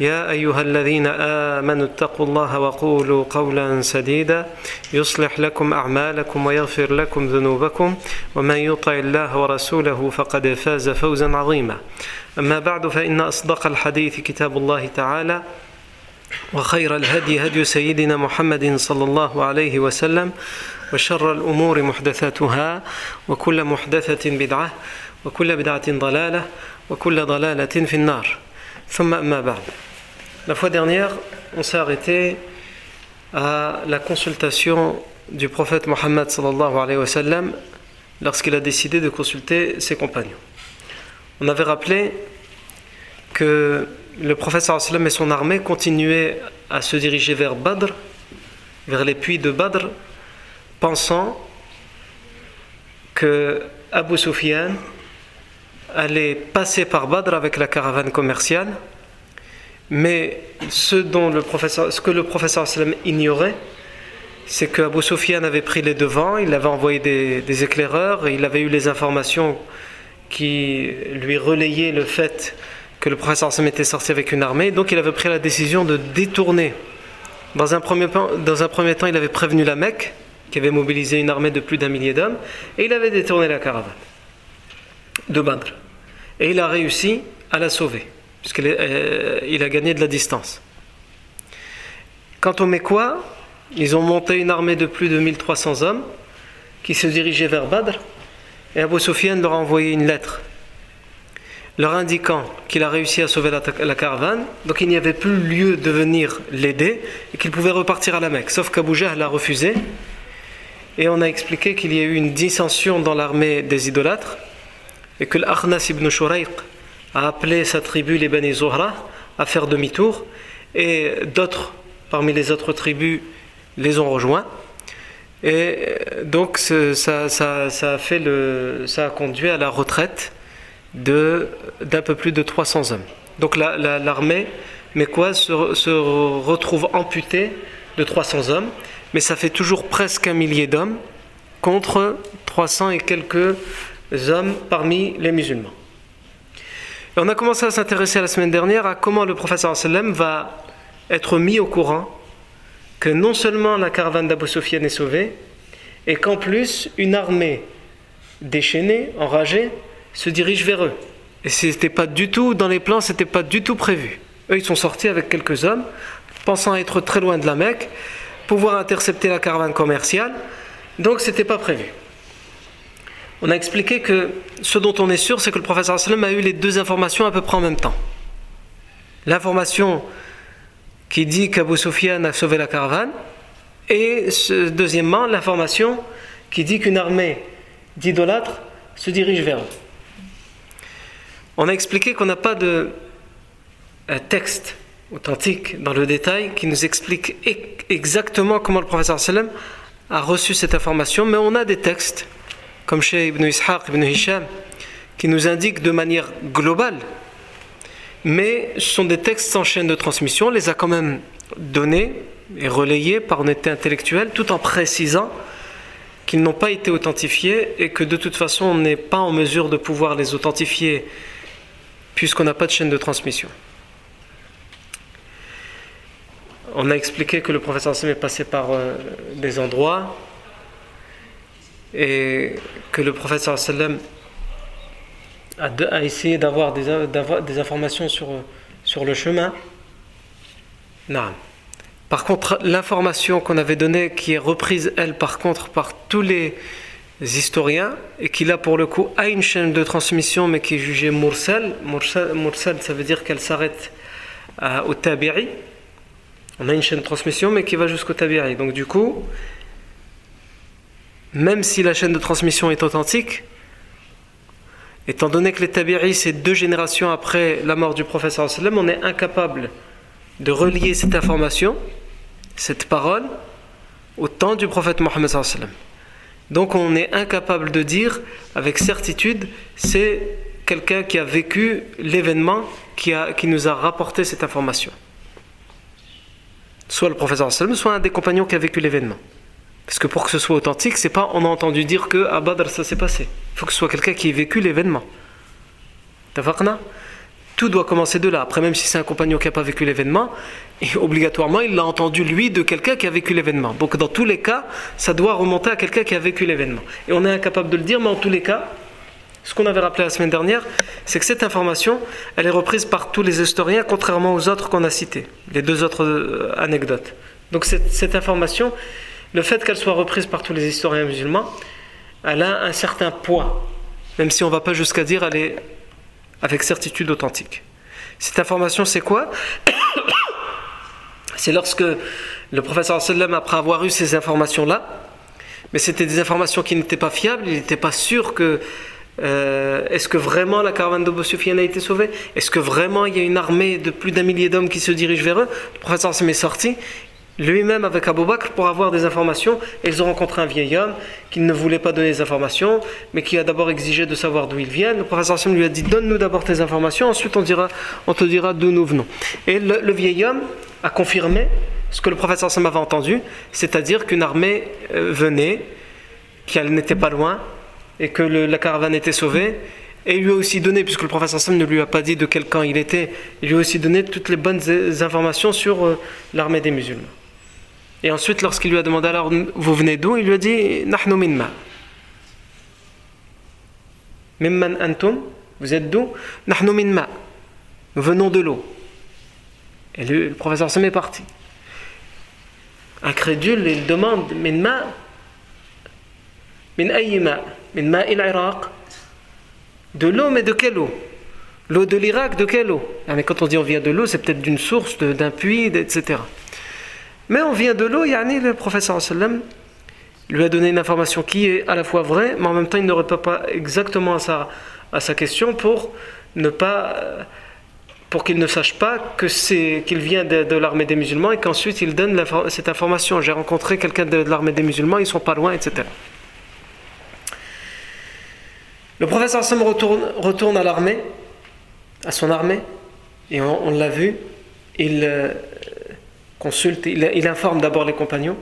يا أيها الذين آمنوا اتقوا الله وقولوا قولا سديدا يصلح لكم أعمالكم ويغفر لكم ذنوبكم ومن يطع الله ورسوله فقد فاز فوزا عظيما. أما بعد فإن أصدق الحديث كتاب الله تعالى وخير الهدي هدي سيدنا محمد صلى الله عليه وسلم وشر الأمور محدثاتها وكل محدثة بدعة وكل بدعة ضلالة وكل ضلالة في النار. La fois dernière, on s'est arrêté à la consultation du prophète Mohammed lorsqu'il a décidé de consulter ses compagnons. On avait rappelé que le prophète et son armée continuaient à se diriger vers Badr, vers les puits de Badr, pensant que Abu Sufyan allait passer par Badr avec la caravane commerciale mais ce, dont le professeur, ce que le professeur sallam ignorait, c'est qu'Abu Sufyan avait pris les devants, il avait envoyé des, des, éclaireurs, et il avait eu les informations qui lui relayaient le fait que le professeur sallam était sorti avec une armée, donc il avait pris la décision de détourner. Dans un premier, dans un premier temps, il avait prévenu la Mecque, qui avait mobilisé une armée de plus d'un millier d'hommes, et il avait détourné la caravane de Badr. Et il a réussi à la sauver puisqu'il euh, a gagné de la distance. Quant aux Mécois, ils ont monté une armée de plus de 1300 hommes qui se dirigeaient vers Badr, et Abu Sufyan leur a envoyé une lettre leur indiquant qu'il a réussi à sauver la, la caravane, donc il n'y avait plus lieu de venir l'aider et qu'il pouvait repartir à la Mecque. Sauf qu'Abu Jahl a refusé, et on a expliqué qu'il y a eu une dissension dans l'armée des idolâtres, et que l'Akhnas ibn Shurayq a appelé sa tribu, les Bani Zohra, à faire demi-tour, et d'autres, parmi les autres tribus, les ont rejoints. Et donc ça, ça, ça, a fait le, ça a conduit à la retraite d'un peu plus de 300 hommes. Donc l'armée la, mécoise se, se retrouve amputée de 300 hommes, mais ça fait toujours presque un millier d'hommes contre 300 et quelques hommes parmi les musulmans. On a commencé à s'intéresser la semaine dernière à comment le professeur sallam va être mis au courant que non seulement la caravane d'Abu Sufyan est sauvée, et qu'en plus une armée déchaînée, enragée, se dirige vers eux. Et c'était pas du tout dans les plans, c'était pas du tout prévu. Eux, ils sont sortis avec quelques hommes, pensant être très loin de la Mecque, pouvoir intercepter la caravane commerciale. Donc, c'était pas prévu. On a expliqué que ce dont on est sûr, c'est que le professeur a eu les deux informations à peu près en même temps. L'information qui dit qu'Abu Sufyan a sauvé la caravane, et deuxièmement, l'information qui dit qu'une armée d'idolâtres se dirige vers eux. On a expliqué qu'on n'a pas de texte authentique dans le détail qui nous explique exactement comment le professeur a reçu cette information, mais on a des textes comme chez Ibn Ishaq, Ibn Hisham, qui nous indiquent de manière globale, mais ce sont des textes sans chaîne de transmission, on les a quand même donnés et relayés par honnêteté intellectuelle, tout en précisant qu'ils n'ont pas été authentifiés et que de toute façon on n'est pas en mesure de pouvoir les authentifier puisqu'on n'a pas de chaîne de transmission. On a expliqué que le professeur Sam est passé par euh, des endroits et que le professeur sallam a, a essayé d'avoir des, informations sur, sur le chemin. Non. Par contre, l'information qu'on avait donnée, qui est reprise, elle, par contre, par tous les, historiens et qui là pour le coup a une chaîne de transmission mais qui est jugée mursal. Mursal, ça veut dire qu'elle s'arrête euh, au tabi'i. On a une chaîne de transmission mais qui va jusqu'au tabi'i. Donc du coup, même si la chaîne de transmission est authentique, étant donné que les tabi'i c'est deux générations après la mort du professeur on est incapable de relier cette information, cette parole, au temps du prophète Mohammed donc on est incapable de dire avec certitude c'est quelqu'un qui a vécu l'événement qui, qui nous a rapporté cette information. Soit le professeur soit un des compagnons qui a vécu l'événement. Parce que pour que ce soit authentique, c'est pas on a entendu dire que à Badr ça s'est passé. Il faut que ce soit quelqu'un qui ait vécu l'événement. Tout doit commencer de là. Après, même si c'est un compagnon qui n'a pas vécu l'événement, obligatoirement, il l'a entendu lui de quelqu'un qui a vécu l'événement. Donc, dans tous les cas, ça doit remonter à quelqu'un qui a vécu l'événement. Et on est incapable de le dire, mais en tous les cas, ce qu'on avait rappelé la semaine dernière, c'est que cette information, elle est reprise par tous les historiens, contrairement aux autres qu'on a cités, les deux autres euh, anecdotes. Donc, cette information, le fait qu'elle soit reprise par tous les historiens musulmans, elle a un certain poids, même si on ne va pas jusqu'à dire elle est avec certitude authentique. Cette information, c'est quoi? C'est lorsque le professeur sallam, après avoir eu ces informations-là, mais c'était des informations qui n'étaient pas fiables, il n'était pas sûr que euh, est-ce que vraiment la caravane de Sufyan a été sauvée? Est-ce que vraiment il y a une armée de plus d'un millier d'hommes qui se dirige vers eux? Le professeur sallam est sorti lui-même avec Abou Bakr pour avoir des informations. Ils ont rencontré un vieil homme qui ne voulait pas donner des informations, mais qui a d'abord exigé de savoir d'où il vient. Le professeur Hassan lui a dit Donne-nous d'abord tes informations, ensuite on, te dira d'où nous venons. Et le, vieil homme a confirmé ce que le professeur Hassan avait entendu, c'est-à-dire qu'une armée euh, venait, qu'elle n'était pas loin, et que la caravane était sauvée. Et lui a aussi donné, puisque le professeur Hassan ne lui a pas dit de quel camp il était, il lui a aussi donné toutes les bonnes informations sur euh, l'armée des musulmans. Et ensuite, lorsqu'il lui a demandé alors vous venez d'où? Il lui a dit Nahnu minma. Mimman antum Vous êtes d'où? Nahnu minma. Nous venons de l'eau. Et le, professeur se met parti. Incrédule, il demande Minma Min ayima Min ma il De l'eau, mais de quelle eau? L'eau de l'Irak, de quelle eau? Ah, Mais quand on dit on vient de l'eau, c'est peut-être d'une source, d'un puits, etc. Mais on vient de l'eau, yani le professeur sallam lui a donné une information qui est à la fois vraie, mais en même temps il ne répond pas exactement à sa, à sa question pour ne pas pour qu'il ne sache pas que c'est qu'il vient de, l'armée des musulmans et qu'ensuite il donne cette information. J'ai rencontré quelqu'un de, l'armée des musulmans, ils sont pas loin, etc. Le professeur Sam retourne, retourne à l'armée, à son armée, et on, on l'a vu, il, euh, il, informe d'abord les compagnons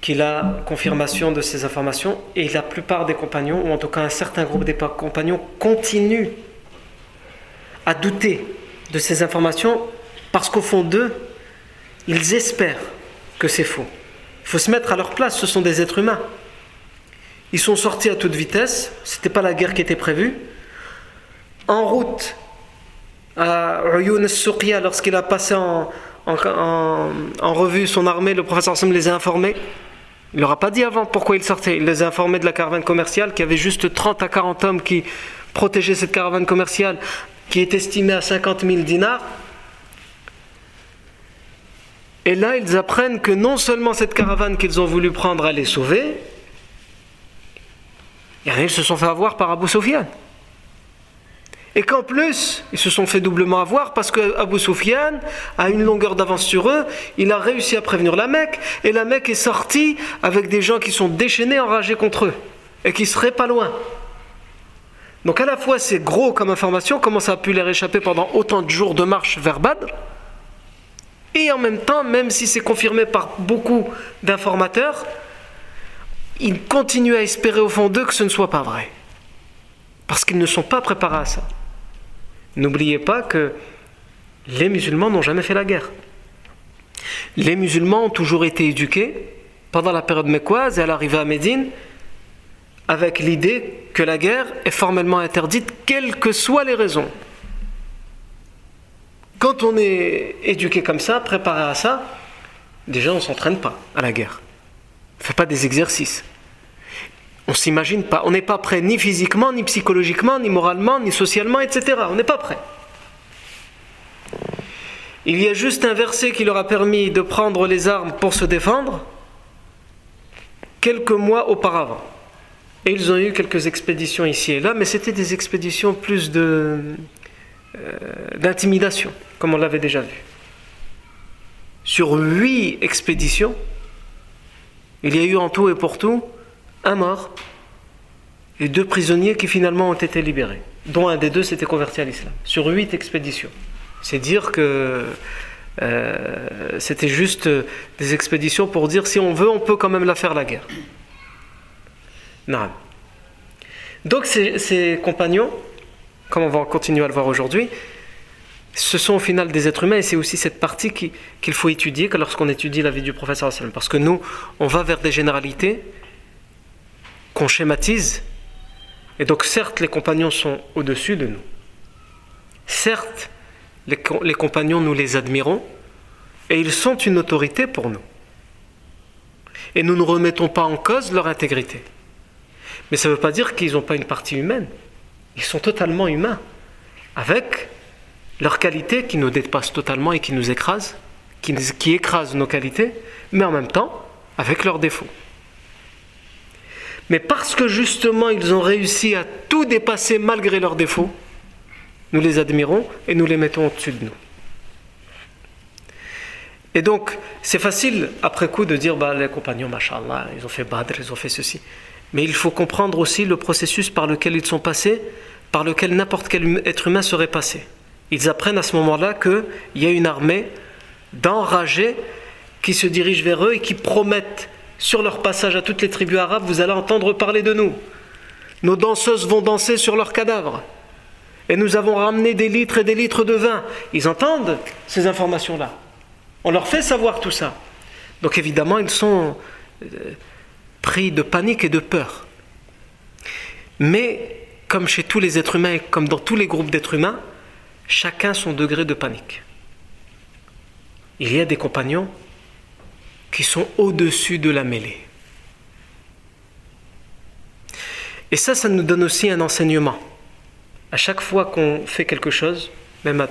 qu'il a confirmation de ces informations et la plupart des compagnons, ou en tout cas un certain groupe des compagnons, continuent à douter de ces informations parce qu'au fond d'eux, ils espèrent que c'est faux. Il faut se mettre à leur place, ce sont des êtres humains. Ils sont sortis à toute vitesse, ce n'était pas la guerre qui était prévue. En route à Uyun al lorsqu'il a passé en, en, revue son armée, le professeur Sam les a informés. Il leur a pas dit avant pourquoi il sortait. Il les a informés de la caravane commerciale, qui avait juste 30 à 40 hommes qui protégeaient cette caravane commerciale, qui est estimée à 50 000 dinars. Et là, ils apprennent que non seulement cette caravane qu'ils ont voulu prendre allait sauver, ils se sont fait avoir par Abu Sufyan. Et qu'en plus, ils se sont fait doublement avoir parce que Abu Sufyan a une longueur d'avance sur eux, il a réussi à prévenir la Mecque, et la Mecque est sortie avec des gens qui sont déchaînés, enragés contre eux, et qui seraient pas loin. Donc à la fois c'est gros comme information, comment ça a pu leur échapper pendant autant de jours de marche vers Badr, et en même temps, même si c'est confirmé par beaucoup d'informateurs, ils continuent à espérer au fond d'eux que ce ne soit pas vrai. Parce qu'ils ne sont pas préparés à ça. N'oubliez pas que les musulmans n'ont jamais fait la guerre. Les musulmans ont toujours été éduqués pendant la période mécoise et à l'arrivée à Médine avec l'idée que la guerre est formellement interdite, quelles que soient les raisons. Quand on est éduqué comme ça, préparé à ça, déjà on ne s'entraîne pas à la guerre. On ne fait pas des exercices. On s'imagine pas, on n'est pas prêt ni physiquement, ni psychologiquement, ni moralement, ni socialement, etc. On n'est pas prêt. Il y a juste un verset qui leur a permis de prendre les armes pour se défendre quelques mois auparavant. Et ils ont eu quelques expéditions ici et là, mais c'était des expéditions plus de, euh, d'intimidation, comme on l'avait déjà vu. Sur huit expéditions, il y a eu en tout et pour tout un mort et deux prisonniers qui finalement ont été libérés, dont un des deux s'était converti à l'islam, sur huit expéditions. C'est dire que euh, c'était juste des expéditions pour dire si on veut, on peut quand même la faire la guerre. Non. Donc ces, compagnons, comme on va continuer à le voir aujourd'hui, ce sont au final des êtres humains et c'est aussi cette partie qu'il faut étudier lorsqu'on étudie la vie du professeur parce que nous on va vers des généralités qu'on schématise. Et donc certes les compagnons sont au-dessus de nous. Certes les, compagnons nous les admirons. Et ils sont une autorité pour nous. Et nous ne remettons pas en cause leur intégrité. Mais ça ne veut pas dire qu'ils n'ont pas une partie humaine. Ils sont totalement humains. Avec leurs qualités qui nous dépassent totalement et qui nous écrasent, qui écrasent nos qualités, mais en même temps avec leurs défauts. Mais parce que justement ils ont réussi à tout dépasser malgré leurs défauts, nous les admirons et nous les mettons au-dessus de nous. Et donc, c'est facile après coup de dire bah, les compagnons, machallah, ils ont fait Badr, ils ont fait ceci. Mais il faut comprendre aussi le processus par lequel ils sont passés, par lequel n'importe quel être humain serait passé ils apprennent à ce moment-là qu'il y a une armée d'enragés qui se dirige vers eux et qui promettent sur leur passage à toutes les tribus arabes, vous allez entendre parler de nous. Nos danseuses vont danser sur leurs cadavres. Et nous avons ramené des litres et des litres de vin. Ils entendent ces informations-là. On leur fait savoir tout ça. Donc évidemment, ils sont euh, pris de panique et de peur. Mais comme chez tous les êtres humains, comme dans tous les groupes d'êtres humains, chacun son degré de panique. Il y a des compagnons qui sont au-dessus de la mêlée. Et ça, ça nous donne aussi un enseignement. À chaque fois qu'on fait quelque chose, même à,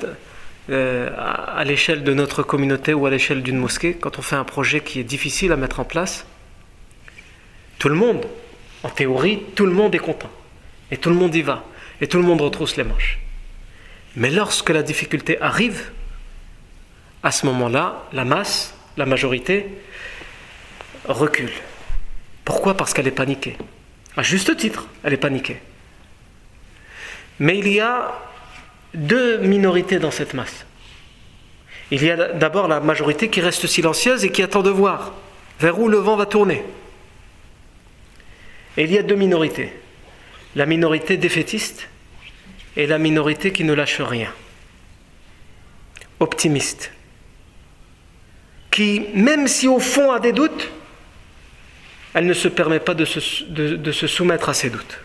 euh, à l'échelle de notre communauté ou à l'échelle d'une mosquée, quand on fait un projet qui est difficile à mettre en place, tout le monde, en théorie, tout le monde est content. Et tout le monde y va. Et tout le monde retrousse les manches. Mais lorsque la difficulté arrive, à ce moment-là, la masse, la majorité, recule. Pourquoi? Parce qu'elle est paniquée. À juste titre, elle est paniquée. Mais il y a deux minorités dans cette masse. Il y a d'abord la majorité qui reste silencieuse et qui attend de voir vers où le vent va tourner. Et il y a deux minorités. La minorité défaitiste et la minorité qui ne lâche rien. Optimiste. Qui, même si au fond a des doutes, elle ne se permet pas de se, soumettre à ces doutes.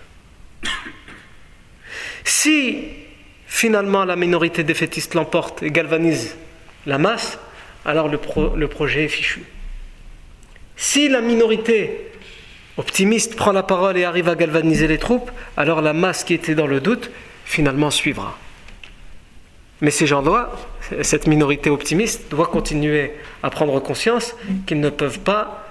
Si finalement la minorité défaitiste l'emporte et galvanise la masse, alors le, le projet est fichu. Si la minorité optimiste prend la parole et arrive à galvaniser les troupes, alors la masse qui était dans le doute finalement suivra. Mais ces gens-là, cette minorité optimiste, doit continuer à prendre conscience qu'ils ne peuvent pas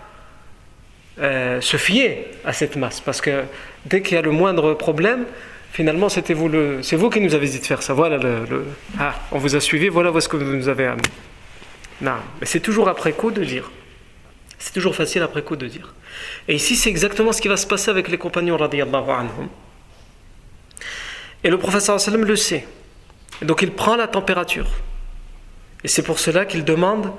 euh, se fier à cette masse. Parce que dès qu'il y a le moindre problème, finalement, c'était vous le, c'est vous qui nous avez dit de faire ça. Voilà le, ah, on vous a suivi, voilà ce que vous nous avez amené. Non, mais c'est toujours après coup de dire. C'est toujours facile après coup de dire. Et ici, c'est exactement ce qui va se passer avec les compagnons anhum. Et le professeur sallam le sait. donc il prend la température. Et c'est pour cela qu'il demande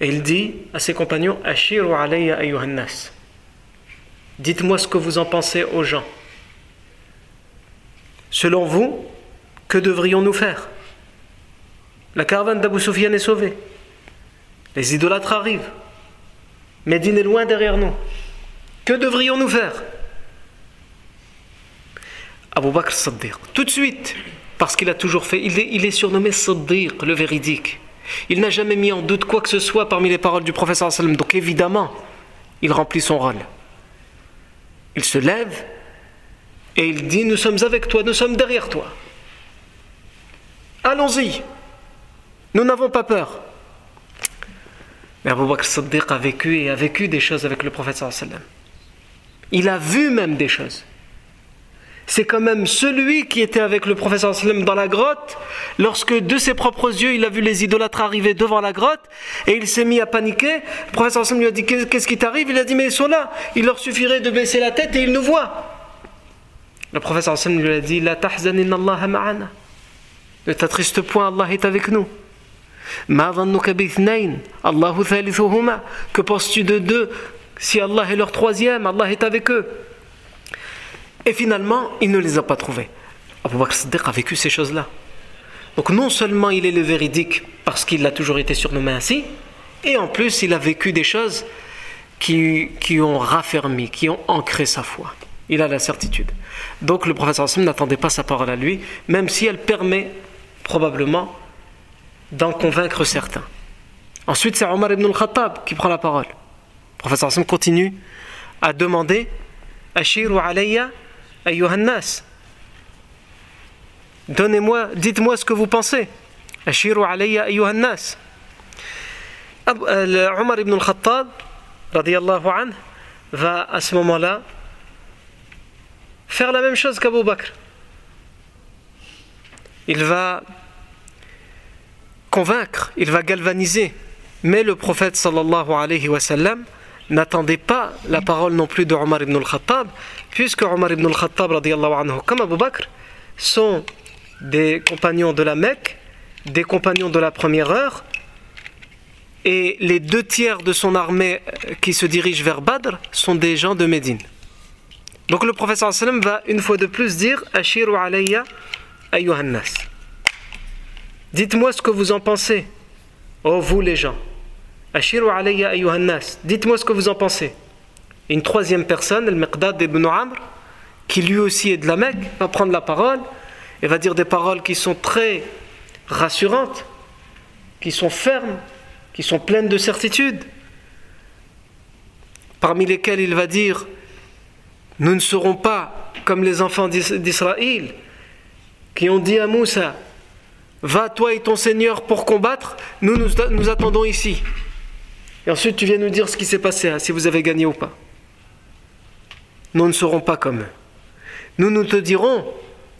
et il dit à ses compagnons Ashiru alayya ayyuhannas. Dites-moi ce que vous en pensez aux gens. Selon vous, que devrions-nous faire? La caravane d'Abu Sufyan est sauvée. Les idolâtres arrivent. Médine est loin derrière nous. Que devrions-nous faire? Abu Bakr Saddiq. Tout de suite, parce qu'il a toujours fait, il est, surnommé Saddiq, le véridique. Il n'a jamais mis en doute quoi que ce soit parmi les paroles du professeur sallam. Donc évidemment, il remplit son rôle. Il se lève et il dit Nous sommes avec toi, nous sommes derrière toi. Allons-y. Nous n'avons pas peur. Mais Abu Bakr Siddiq a vécu et a vécu des choses avec le prophète sallam. Il a vu même des choses. C'est quand même celui qui était avec le prophète sallam dans la grotte, lorsque de ses propres yeux il a vu les idolâtres arriver devant la grotte et il s'est mis à paniquer. Le prophète sallam lui a dit Qu'est-ce qui t'arrive? Il a dit Mais ils sont là, il leur suffirait de baisser la tête et ils nous voient. Le sallam lui a dit La tahzanin Allah ma'ana. Ne t'attriste point, Allah est avec nous. Que penses-tu de deux? Si Allah est leur troisième, Allah est avec eux. Et finalement, il ne les a pas trouvés. Abu Bakr Siddiq a vécu ces choses-là. Donc non seulement il est le véridique parce qu'il a toujours été surnommé ainsi, et en plus il a vécu des choses qui, qui ont raffermi, qui ont ancré sa foi. Il a la certitude. Donc le professeur Hassim n'attendait pas sa parole à lui, même si elle permet probablement d'en convaincre certains. Ensuite, c'est Omar ibn al-Khattab qui prend la parole. Le professeur Hassan continue à demander Ashiru alayya ayyuhannas. Donnez-moi, dites-moi ce que vous pensez. Ashiru alayya ayyuhannas. Euh, Omar ibn al-Khattab, radiallahu anhu, va à ce moment-là faire la même chose qu'Abu Bakr. Il va convaincre, il va galvaniser. Mais le prophète sallallahu alayhi wa sallam n'attendait pas la parole non plus de Omar ibn al-Khattab, puisque Omar ibn al-Khattab, anhu, comme Abu Bakr, sont des compagnons de la Mecque, des compagnons de la première heure, et les deux tiers de son armée qui se dirige vers Badr sont des gens de Médine. Donc le prophète sallam va une fois de plus dire Ashiru alayya ayyuhannas. Dites-moi ce que vous en pensez, oh vous les gens. Ashiru alayya ayyuhannas. Dites-moi ce que vous en pensez. Une troisième personne, le Miqdad ibn Amr, qui lui aussi est de la Mecque, va prendre la parole et va dire des paroles qui sont très rassurantes, qui sont fermes, qui sont pleines de certitude. Parmi lesquelles il va dire Nous ne serons pas comme les enfants d'Israël qui ont dit à Moussa Va toi et ton Seigneur pour combattre, nous nous, attendons ici. Et ensuite tu viens nous dire ce qui s'est passé, hein, si vous avez gagné ou pas. Nous ne serons pas comme eux. Nous nous te dirons,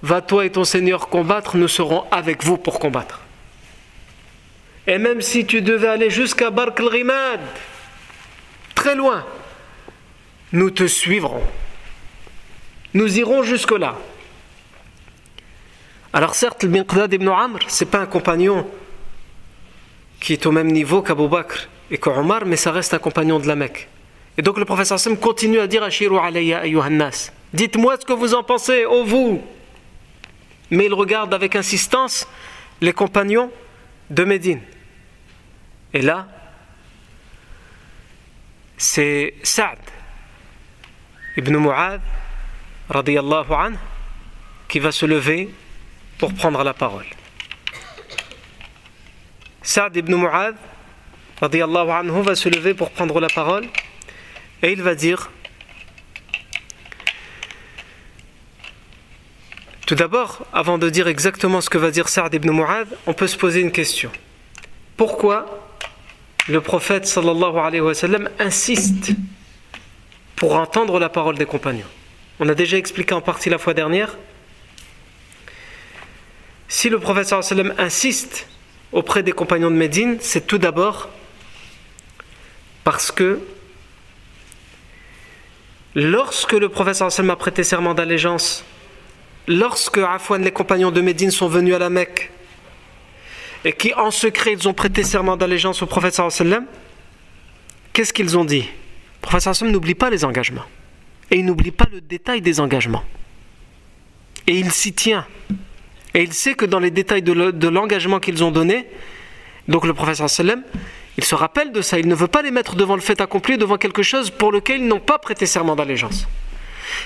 va toi et ton Seigneur combattre, nous serons avec vous pour combattre. Et même si tu devais aller jusqu'à Bark très loin, nous te suivrons. Nous irons jusque-là. Alors certes, le Miqdad ibn Amr, c'est pas un compagnon qui est au même niveau qu'Abu Bakr et qu'Omar, mais ça reste un compagnon de la Mecque. Et donc le professeur Sam continue à dire Ashiru alayya ayyuhannas. Dites-moi ce que vous en pensez, ô vous. Mais il regarde avec insistance les compagnons de Médine. Et là, c'est Saad ibn Mu'ad, radiyallahu anhu, qui va se lever pour prendre la parole. Saad ibn Mu'adh anhu, va se lever pour prendre la parole et il va dire Tout d'abord, avant de dire exactement ce que va dire Saad ibn Mu'adh, on peut se poser une question. Pourquoi le prophète sallallahu alayhi wa sallam insiste pour entendre la parole des compagnons? On a déjà expliqué en partie la fois dernière si le prophète sallam insiste auprès des compagnons de Médine, c'est tout d'abord parce que lorsque le prophète sallam a prêté serment d'allégeance, lorsque Afouane, les compagnons de Médine sont venus à la Mecque et qui en secret ils ont prêté serment d'allégeance au prophète sallam, qu'est-ce qu'ils ont dit? Le prophète sallam n'oublie pas les engagements. Et il n'oublie pas le détail des engagements. Et il s'y tient. Et il sait que dans les détails de l'engagement qu'ils ont donné, donc le professeur sallam, il se rappelle de ça. Il ne veut pas les mettre devant le fait accompli, devant quelque chose pour lequel ils n'ont pas prêté serment d'allégeance.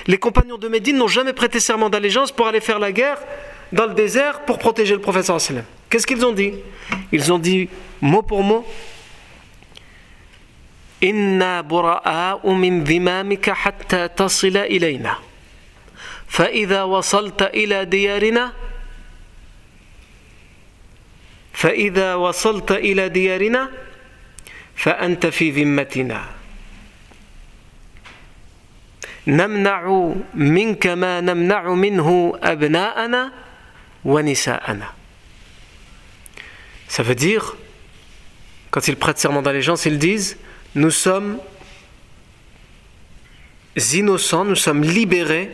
Les compagnons de Médine n'ont jamais prêté serment d'allégeance pour aller faire la guerre dans le désert pour protéger le professeur sallam. Qu'est-ce qu'ils ont dit Ils ont dit mot pour mot إنا براء من ذمامك حتى تصل إلينا فإذا وصلت إلى ديارنا فإذا وصلت إلى ديارنا فأنت في ذمتنا نمنع منك ما نمنع منه أبناءنا ونساءنا Ça veut dire, quand ils prêtent serment d'allégeance, ils disent Nous sommes innocents, nous sommes libérés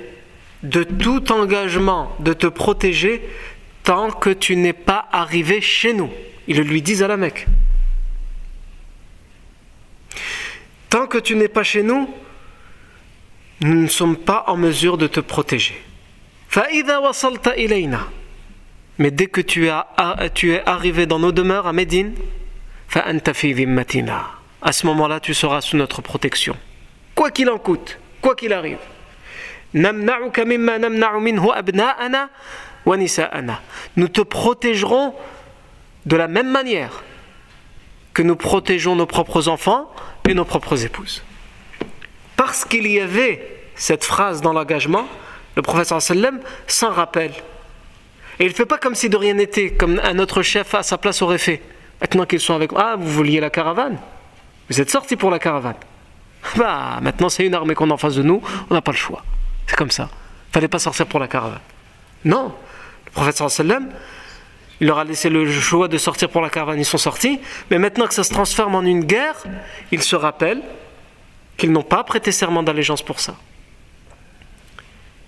de tout engagement de te protéger tant que tu n'es pas arrivé chez nous. Ils le lui disent à la Mecque. Tant que tu n'es pas chez nous, nous ne sommes pas en mesure de te protéger. Mais dès que tu, es arrivé dans nos demeures à Médine, à ce moment-là, tu seras sous notre protection. Quoi qu'il en coûte, quoi qu'il arrive. Nous te protégerons de la même manière que nous protégeons nos propres enfants et nos propres épouses. Parce qu'il y avait cette phrase dans l'engagement, le professeur sallam s'en rappelle. Et il ne fait pas comme si de rien n'était, comme un autre chef à sa place aurait fait. Maintenant qu'ils sont avec moi, ah, vous vouliez la caravane? Vous êtes sortis pour la caravane. Bah, maintenant c'est une armée qu'on a en face de nous, on n'a pas le choix. C'est comme ça. Fallait pas sortir pour la caravane. Non, le prophète sallam, il leur a laissé le choix de sortir pour la caravane, ils sont sortis, mais maintenant que ça se transforme en une guerre, ils se rappellent qu'ils n'ont pas prêté serment d'allégeance pour ça.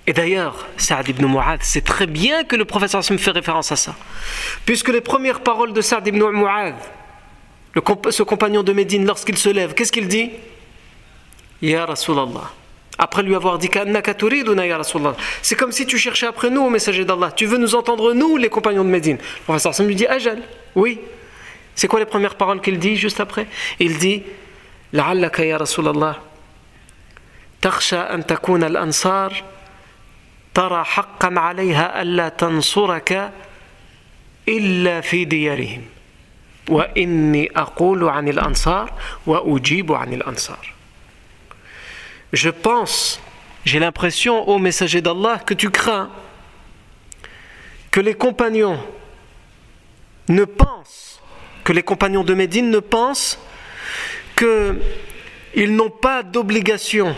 Et d'ailleurs, Saad ibn Mu'adh, c'est très bien que le professeur me fait référence à ça. Puisque les premières paroles de Saad ibn Mu'adh, ce compagnon de Médine, lorsqu'il se lève, qu'est-ce qu'il dit? Ya Rasulallah. Après lui avoir dit C'est comme si tu cherchais après nous au messager d'Allah. Tu veux nous entendre, nous, les compagnons de Médine. Le professeur Sam lui dit Ajal. Oui. C'est quoi les premières paroles qu'il dit juste après Il dit لعلك يا رسول الله تخشى أن تكون الأنصار ترى حقا عليها ألا تنصرك إلا في ديارهم وإني أقول عن الأنصار وأجيب عن الأنصار je pense, j'ai l'impression, ô messager d'Allah, que tu crains que les compagnons ne pensent, que les compagnons de Médine ne pensent qu'ils n'ont pas d'obligation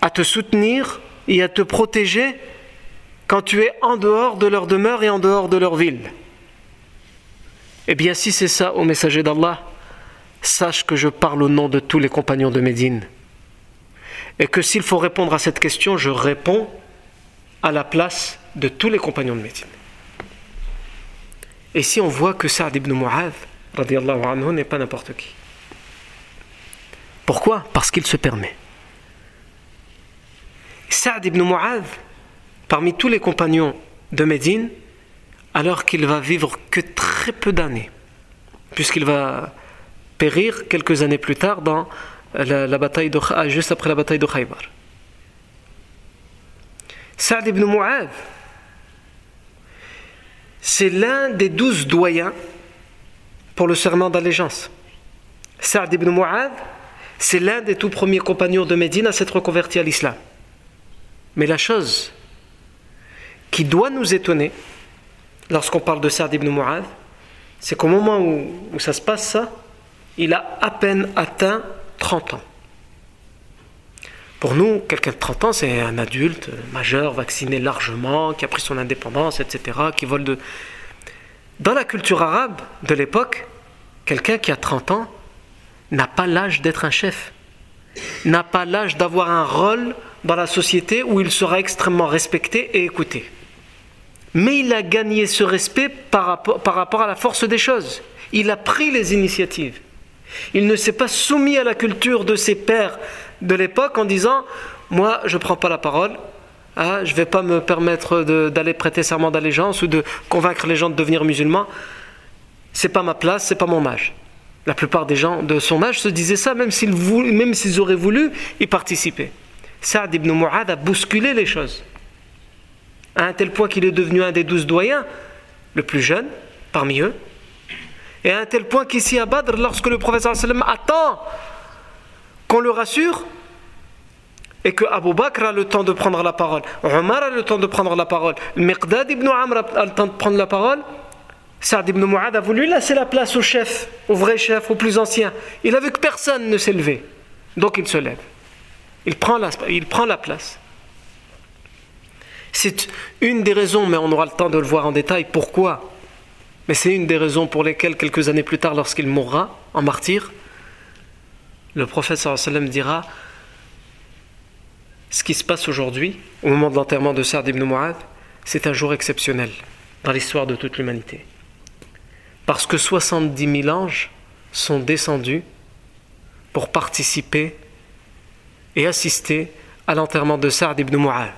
à te soutenir et à te protéger quand tu es en dehors de leur demeure et en dehors de leur ville. Eh bien, si c'est ça, ô messager d'Allah, sache que je parle au nom de tous les compagnons de Médine et que s'il faut répondre à cette question, je réponds à la place de tous les compagnons de Médine. Et si on voit que Saad ibn Mu'adh anhu, n'est pas n'importe qui. Pourquoi? Parce qu'il se permet. Saad ibn Mu'adh, parmi tous les compagnons de Médine, alors qu'il va vivre que très peu d'années, puisqu'il va périr quelques années plus tard dans la, bataille de, juste après la bataille de Khaybar. Saad ibn Mu'adh, c'est l'un des douze doyens pour le serment d'allégeance. Saad ibn Mu'adh, c'est l'un des tout premiers compagnons de Médine à s'être reconverti à l'islam. Mais la chose qui doit nous étonner lorsqu'on parle de Saad ibn Mu'adh, c'est qu'au moment où, où ça se passe ça, il a à peine atteint 30 ans. Pour nous, quelqu'un de 30 ans, c'est un adulte majeur, vacciné largement, qui a pris son indépendance, etc., qui vole de... Dans la culture arabe de l'époque, quelqu'un qui a 30 ans n'a pas l'âge d'être un chef, n'a pas l'âge d'avoir un rôle dans la société où il sera extrêmement respecté et écouté. Mais il a gagné ce respect par rapport, par rapport à la force des choses. Il a pris les initiatives. Il ne s'est pas soumis à la culture de ses pères de l'époque en disant Moi, je ne prends pas la parole, hein, je ne vais pas me permettre d'aller prêter serment d'allégeance ou de convaincre les gens de devenir musulmans. C'est pas ma place, c'est pas mon âge. La plupart des gens de son âge se disaient ça, même s'ils, même s'ils auraient voulu y participer. Saad ibn Mu'ad a bousculé les choses, à un tel point qu'il est devenu un des douze doyens, le plus jeune parmi eux, Et à un tel point qu'ici à Badr, lorsque le professeur attend qu'on le rassure, et que Abu Bakr a le temps de prendre la parole, Omar a le temps de prendre la parole, Miqdad ibn Amr a le temps de prendre la parole, Saad ibn Mu'ad a voulu laisser la place au chef, au vrai chef, au plus ancien. Il a vu que personne ne s'est levé. Donc il se lève. Il prend la, il prend la place. C'est une des raisons, mais on aura le temps de le voir en détail, pourquoi. Mais c'est une des raisons pour lesquelles, quelques années plus tard, lorsqu'il mourra en martyr, le prophète sallam dira ce qui se passe aujourd'hui, au moment de l'enterrement de Saad ibn Mu'ad, c'est un jour exceptionnel dans l'histoire de toute l'humanité. Parce que 70 000 anges sont descendus pour participer et assister à l'enterrement de Saad ibn Mu'ad.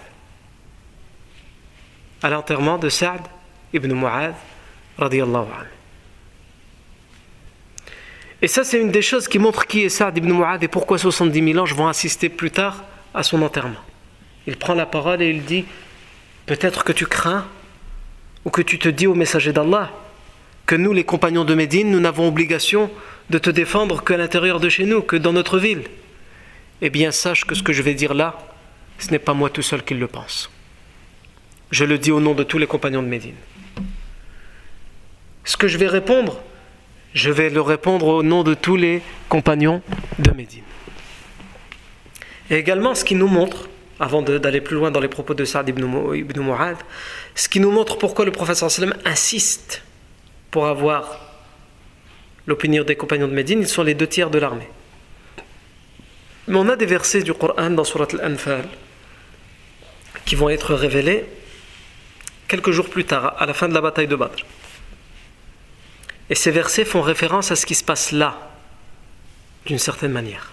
À l'enterrement de Saad ibn Mu'ad, Et ça, c'est une des choses qui montre qui est Saad ibn Mu'ad et pourquoi 70 000 anges vont assister plus tard à son enterrement. Il prend la parole et il dit Peut-être que tu crains ou que tu te dis au messager d'Allah que nous, les compagnons de Médine, nous n'avons obligation de te défendre qu'à l'intérieur de chez nous, que dans notre ville. Eh bien, sache que ce que je vais dire là, ce n'est pas moi tout seul qui le pense. Je le dis au nom de tous les compagnons de Médine. Ce que je vais répondre, je vais le répondre au nom de tous les compagnons de Médine. Et également, ce qui nous montre, avant d'aller plus loin dans les propos de Saad ibn, ibn Mu'ad, ce qui nous montre pourquoi le prophète sallam insiste pour avoir l'opinion des compagnons de Médine, ils sont les deux tiers de l'armée. Mais on a des versets du Coran dans Surat Al-Anfal qui vont être révélés quelques jours plus tard, à la fin de la bataille de Badr. Et ces versets font référence à ce qui se passe là, d'une certaine manière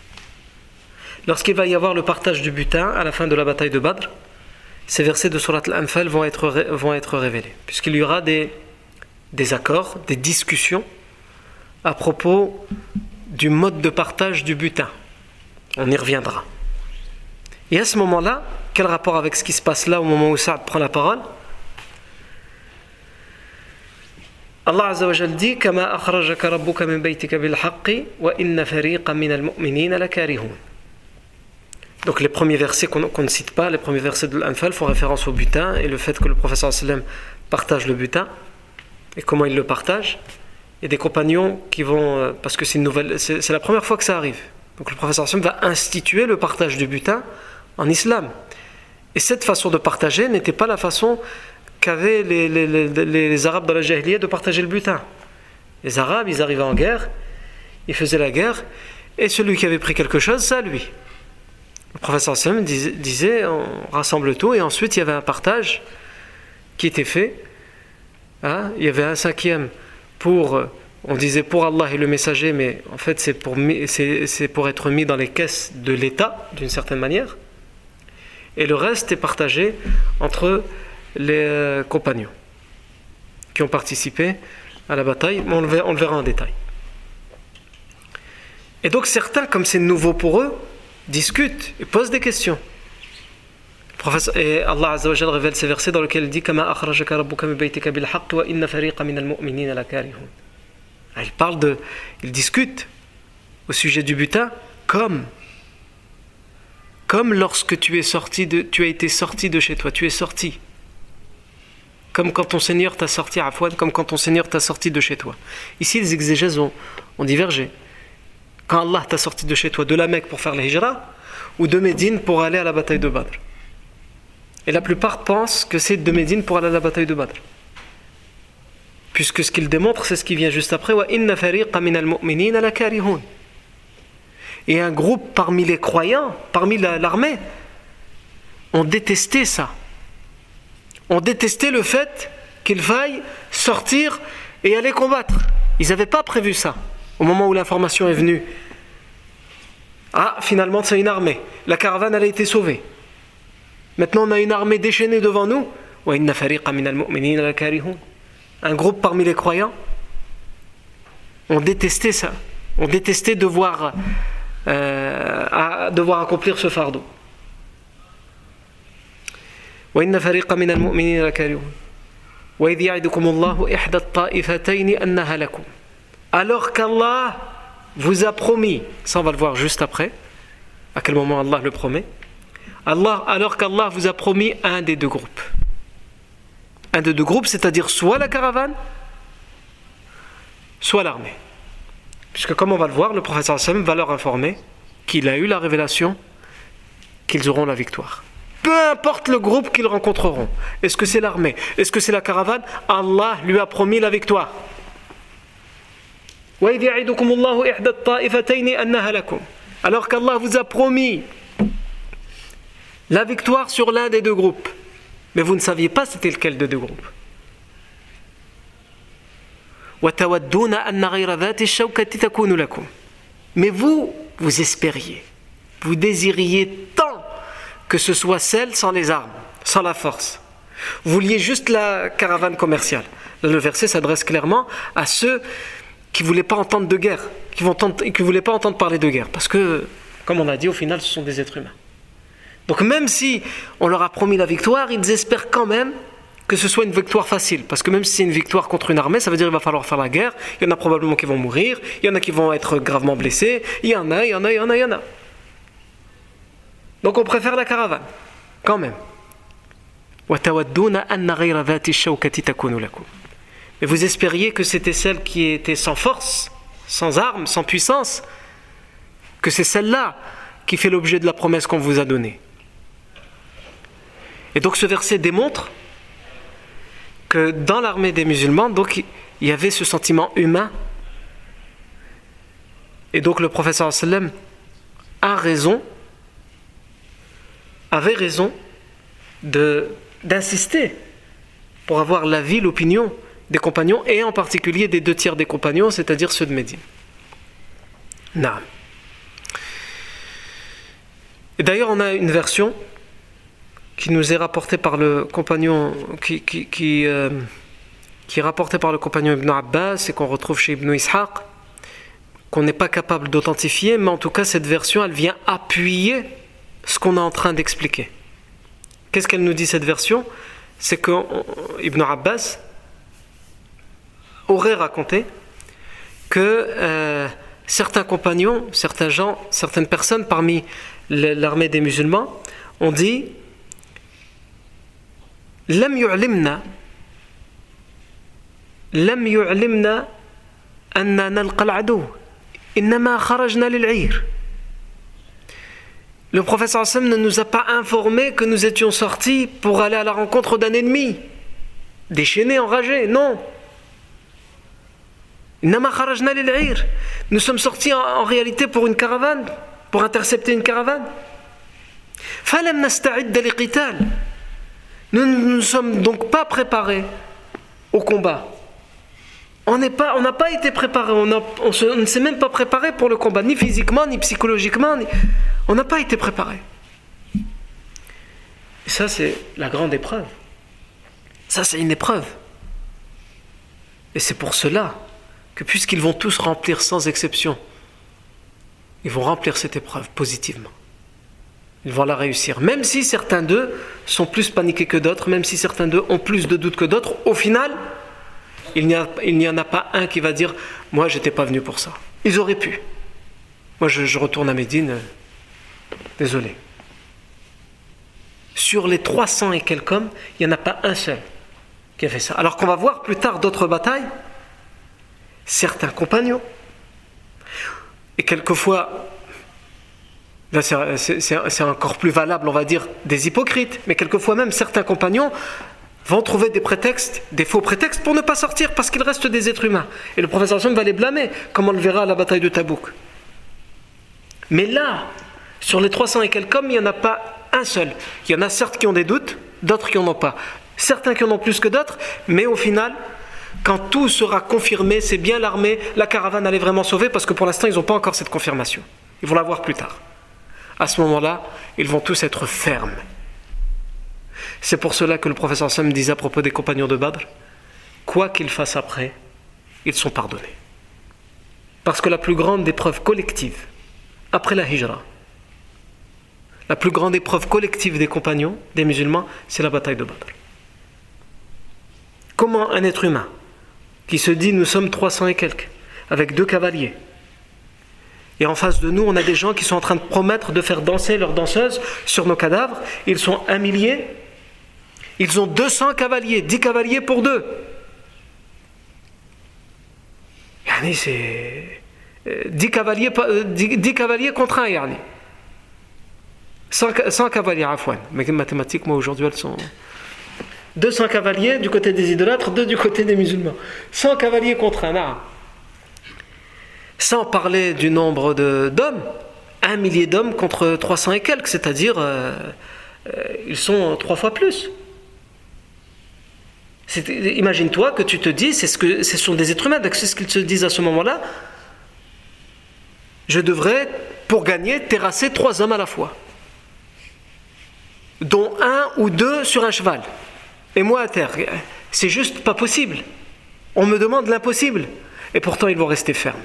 lorsqu'il va y avoir le partage du butin à la fin de la bataille de Badr, ces versets de Surat Al-Anfal vont être, vont être révélés, puisqu'il y aura des, des accords, des discussions à propos du mode de partage du butin. On y reviendra. Et à ce moment-là, quel rapport avec ce qui se passe là au moment où Saad prend la parole? Allah Azza dit Kama wa. Donc les premiers versets qu'on ne cite pas, les premiers versets de l'Anfal font référence au butin et le fait que le professeur sallam partage le butin et comment il le partage. A des compagnons qui vont, euh, parce que c'est nouvelle, c'est la première fois que ça arrive. Donc le professeur sallam va instituer le partage du butin en islam. Et cette façon de partager n'était pas la façon qu'avaient les, les, Arabes dans la Jahiliya de partager le butin. Les Arabes, ils arrivaient en guerre, ils faisaient la guerre, et celui qui avait pris quelque chose, ça lui. Le professeur Sam disait, on rassemble tout et ensuite il y avait un partage qui était fait. Hein. Il y avait un cinquième pour, on disait pour Allah et le messager, mais en fait c'est pour, c'est pour être mis dans les caisses de l'État d'une certaine manière. Et le reste est partagé entre les euh, compagnons qui ont participé à la bataille. Le on le verra en détail. Et donc certains, comme c'est nouveau pour eux, discute et pose des questions. Et Allah révèle ces versets dans lesquels il dit. Ah, il parle de. Il discute au sujet du butin comme. Comme lorsque tu es sorti de. Tu as été sorti de chez toi, tu es sorti. Comme quand ton Seigneur t'a sorti à Fouad, comme quand ton Seigneur t'a sorti de chez toi. Ici, les exégèses ont, ont divergé quand Allah t'a sorti de chez toi, de la Mecque pour faire la hijra, ou de Médine pour aller à la bataille de Badr. Et la plupart pensent que c'est de Médine pour aller à la bataille de Badr. Puisque ce qu'il démontre, c'est ce qui vient juste après. Et un groupe parmi les croyants, parmi l'armée, ont détesté ça. Ont détesté le fait qu'il faille sortir et aller combattre. Ils n'avaient pas prévu ça au moment où l'information est venue, ah, finalement, c'est une armée. La caravane, elle a été sauvée. Maintenant, on a une armée déchaînée devant nous. Un groupe parmi les croyants ont détesté ça. Ont détesté euh, devoir accomplir ce fardeau وإن فريقا من المؤمنين لكارهون وإذ يعدكم الله إحدى الطائفتين أنها لكم alors qu'Allah vous a promis, ça on va le voir juste après, à quel moment Allah le promet, Allah, alors qu'Allah vous a promis un des deux groupes. Un des deux groupes, c'est-à-dire soit la caravane, soit l'armée. Puisque comme on va le voir, le prophète va leur informer qu'il a eu la révélation qu'ils auront la victoire. Peu importe le groupe qu'ils rencontreront. Est-ce que c'est l'armée? Est-ce que c'est la caravane? Allah lui a promis la victoire. Alors qu'Allah vous a promis la victoire sur l'un des deux groupes, mais vous ne saviez pas c'était lequel des deux groupes. Mais vous, vous espériez, vous désiriez tant que ce soit celle sans les armes, sans la force. Vous vouliez juste la caravane commerciale. le verset s'adresse clairement à ceux qui ne voulaient pas entendre de guerre, qui ne voulaient pas entendre parler de guerre. Parce que, comme on a dit, au final, ce sont des êtres humains. Donc même si on leur a promis la victoire, ils espèrent quand même que ce soit une victoire facile. Parce que même si c'est une victoire contre une armée, ça veut dire qu'il va falloir faire la guerre. Il y en a probablement qui vont mourir, il y en a qui vont être gravement blessés, il y en a, il y en a, il y en a, il y en a. Donc on préfère la caravane, quand même. Mais vous espériez que c'était celle qui était sans force, sans armes, sans puissance, que c'est celle-là qui fait l'objet de la promesse qu'on vous a donnée. Et donc ce verset démontre que dans l'armée des musulmans, donc il y avait ce sentiment humain. Et donc le professeur a raison, avait raison d'insister pour avoir l'avis, l'opinion des compagnons, et en particulier des deux tiers des compagnons, c'est-à-dire ceux de Médine. Et d'ailleurs, on a une version qui nous est rapportée par le compagnon, qui, euh, est rapportée par le compagnon Ibn Abbas et qu'on retrouve chez Ibn Ishaq, qu'on n'est pas capable d'authentifier, mais en tout cas, cette version, elle vient appuyer ce qu'on est en train d'expliquer. Qu'est-ce qu'elle nous dit cette version C'est que Ibn Abbas aurait raconté que euh, certains compagnons, certains gens, certaines personnes parmi l'armée des musulmans ont dit لم يعلمنا لم يعلمنا أن نلقى العدو إنما خرجنا للعير le professeur Hassan ne nous a pas informé que nous étions sortis pour aller à la rencontre d'un ennemi, déchaîné, enragé. Non. Nous sommes sortis en, réalité pour une caravane, pour intercepter une caravane. Nous ne nous sommes donc pas préparés au combat. On n'a pas, pas été préparés, on, ne s'est même pas préparé pour le combat, ni physiquement, ni psychologiquement. On n'a pas été préparé. Et ça, c'est la grande épreuve. Ça, c'est une épreuve. Et c'est pour cela que puisqu'ils vont tous remplir sans exception, ils vont remplir cette épreuve positivement. Ils vont la réussir. Même si certains d'eux sont plus paniqués que d'autres, même si certains d'eux ont plus de doutes que d'autres, au final, il n'y, en a pas un qui va dire Moi, j'étais pas venu pour ça. Ils auraient pu. Moi, je, retourne à Médine. Désolé. Sur les 300 et quelques hommes, il n'y en a pas un seul qui a fait ça. Alors qu'on va voir plus tard d'autres batailles, certains compagnons, et quelquefois c'est encore plus valable, on va dire, des hypocrites. Mais quelquefois même, certains compagnons vont trouver des prétextes, des faux prétextes pour ne pas sortir parce qu'il reste des êtres humains. Et le professeur Hassan va les blâmer, comme on le verra à la bataille de Tabouk. Mais là, sur les 300 et quelques hommes, il n'y en a pas un seul. Il y en a certes qui ont des doutes, d'autres qui n'en ont pas. Certains qui en ont plus que d'autres, mais au final, quand tout sera confirmé, c'est bien l'armée, la caravane, est vraiment sauvée parce que pour l'instant, ils n'ont pas encore cette confirmation. Ils vont la voir plus tard à ce moment-là, ils vont tous être fermes. C'est pour cela que le professeur Sam disait à propos des compagnons de Badr Quoi qu'ils fassent après, ils sont pardonnés. Parce que la plus grande épreuve collective, après la hijra, la plus grande épreuve collective des compagnons, des musulmans, c'est la bataille de Badr. Comment un être humain qui se dit nous sommes 300 et quelques avec deux cavaliers. Et en face de nous, on a des gens qui sont en train de promettre de faire danser leurs danseuses sur nos cadavres. Ils sont un millier. Ils ont 200 cavaliers, 10 cavaliers pour deux. c'est 10 euh, cavaliers, 10 euh, cavaliers contre un. Yani. 100, 100 cavaliers, afouane. Mais les mathématiques, moi aujourd'hui, elles sont. 200 cavaliers du côté des idolâtres, 2 du côté des musulmans. 100 cavaliers contre un. Sans parler du nombre d'hommes, un millier d'hommes contre 300 et quelques, c'est-à-dire euh, ils sont trois fois plus. Imagine-toi que tu te dis, c'est ce, que, ce sont des êtres humains, c'est ce qu'ils se disent à ce moment-là. Je devrais, pour gagner, terrasser trois hommes à la fois, dont un ou deux sur un cheval, et moi à terre. C'est juste pas possible. On me demande l'impossible, et pourtant ils vont rester fermes.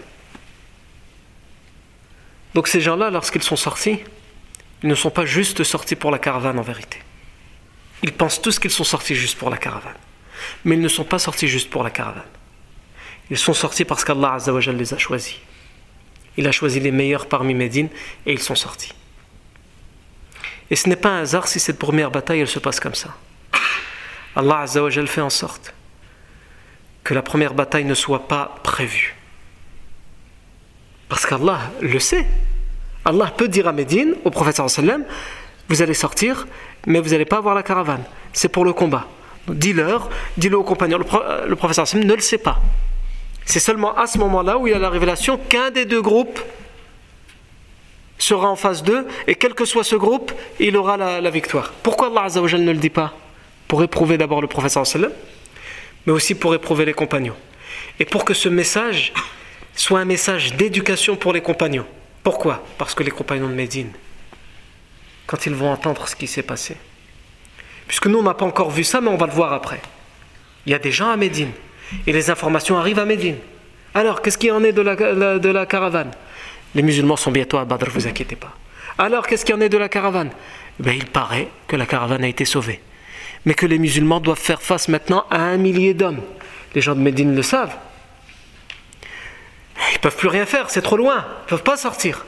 Donc ces gens-là, lorsqu'ils sont sortis, ils ne sont pas juste sortis pour la caravane en vérité. Ils pensent tous qu'ils sont sortis juste pour la caravane. Mais ils ne sont pas sortis juste pour la caravane. Ils sont sortis parce qu'Allah les a choisis. Il a choisi les meilleurs parmi Médine et ils sont sortis. Et ce n'est pas un hasard si cette première bataille elle se passe comme ça. Allah fait en sorte que la première bataille ne soit pas prévue. Parce qu'Allah le sait. Allah peut dire à Médine, au prophète sallam, vous allez sortir, mais vous n'allez pas avoir la caravane. C'est pour le combat. Dis-leur, dis-le aux compagnons. Le, le professeur Hassan ne le sait pas. C'est seulement à ce moment-là où il y a la révélation qu'un des deux groupes sera en face d'eux, et quel que soit ce groupe, il aura la, victoire. Pourquoi Allah ne le dit pas Pour éprouver d'abord le professeur sallam, mais aussi pour éprouver les compagnons. Et pour que ce message soit un message d'éducation pour les compagnons. Pourquoi Parce que les compagnons de Médine, quand ils vont entendre ce qui s'est passé, Puisque nous, on n'a pas encore vu ça, mais on va le voir après. Il y a des gens à Médine. Et les informations arrivent à Médine. Alors, qu'est-ce qui en est de la, de la caravane? Les musulmans sont bientôt à Badr, vous inquiétez pas. Alors, qu'est-ce qui en est de la caravane? Ben, Il paraît que la caravane a été sauvée. Mais que les musulmans doivent faire face maintenant à un millier d'hommes. Les gens de Médine le savent. Ils ne peuvent plus rien faire, c'est trop loin. Ils ne peuvent pas sortir.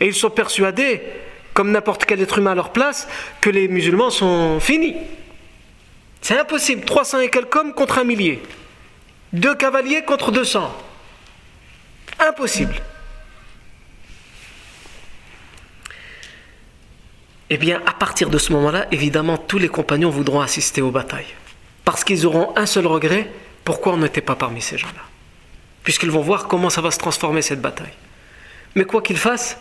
Et ils sont persuadés comme n'importe quel être humain à leur place, que les musulmans sont finis. C'est impossible. 300 et quelques hommes contre un millier. Deux cavaliers contre 200. Impossible. Eh bien, à partir de ce moment-là, évidemment, tous les compagnons voudront assister aux batailles. Parce qu'ils auront un seul regret, pourquoi on n'était pas parmi ces gens-là? Puisqu'ils vont voir comment ça va se transformer cette bataille. Mais quoi qu'ils fassent,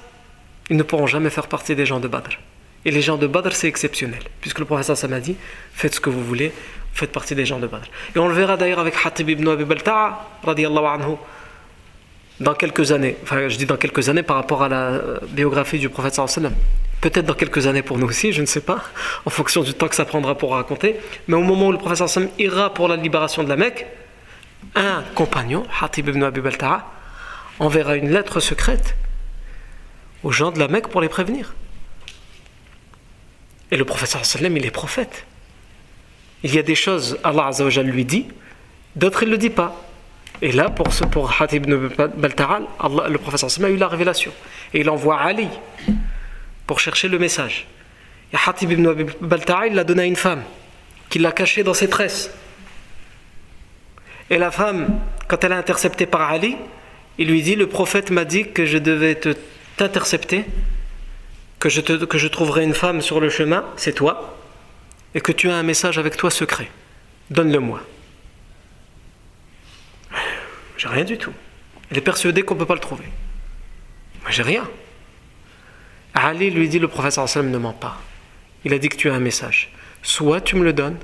ils ne pourront jamais faire partie des gens de Badr. Et les gens de Badr, c'est exceptionnel. Puisque le professeur Sam a dit faites ce que vous voulez, faites partie des gens de Badr. Et on le verra d'ailleurs avec Hatib ibn Abi Balta'a, anhu, dans quelques années. Enfin, je dis dans quelques années par rapport à la euh, biographie du prophète sallam. Peut-être dans quelques années pour nous aussi, je ne sais pas, en fonction du temps que ça prendra pour raconter. Mais au moment où le prophète sallam ira pour la libération de la Mecque, un compagnon, Hatib ibn Abi Balta'a, enverra une lettre secrète aux gens de la Mecque pour les prévenir. Et le professeur sallam, il est prophète. Il y a des choses, Allah Azzawajal lui dit, d'autres il ne le dit pas. Et là, pour, ce, Hatib ibn Baltaral, le professeur sallam a eu la révélation. Et il envoie Ali pour chercher le message. Et Hatib ibn il l'a donné à une femme, qui l'a caché dans ses tresses. Et la femme, quand elle a intercepté par Ali, il lui dit, le prophète m'a dit que je devais te t'intercepter, que je, que je trouverai une femme sur le chemin, c'est toi, et que tu as un message avec toi secret. Donne-le-moi. J'ai rien du tout. Elle est persuadée qu'on ne peut pas le trouver. Moi, j'ai rien. Ali lui dit le professeur sallam ne ment pas. Il a dit que tu as un message. Soit tu me le donnes,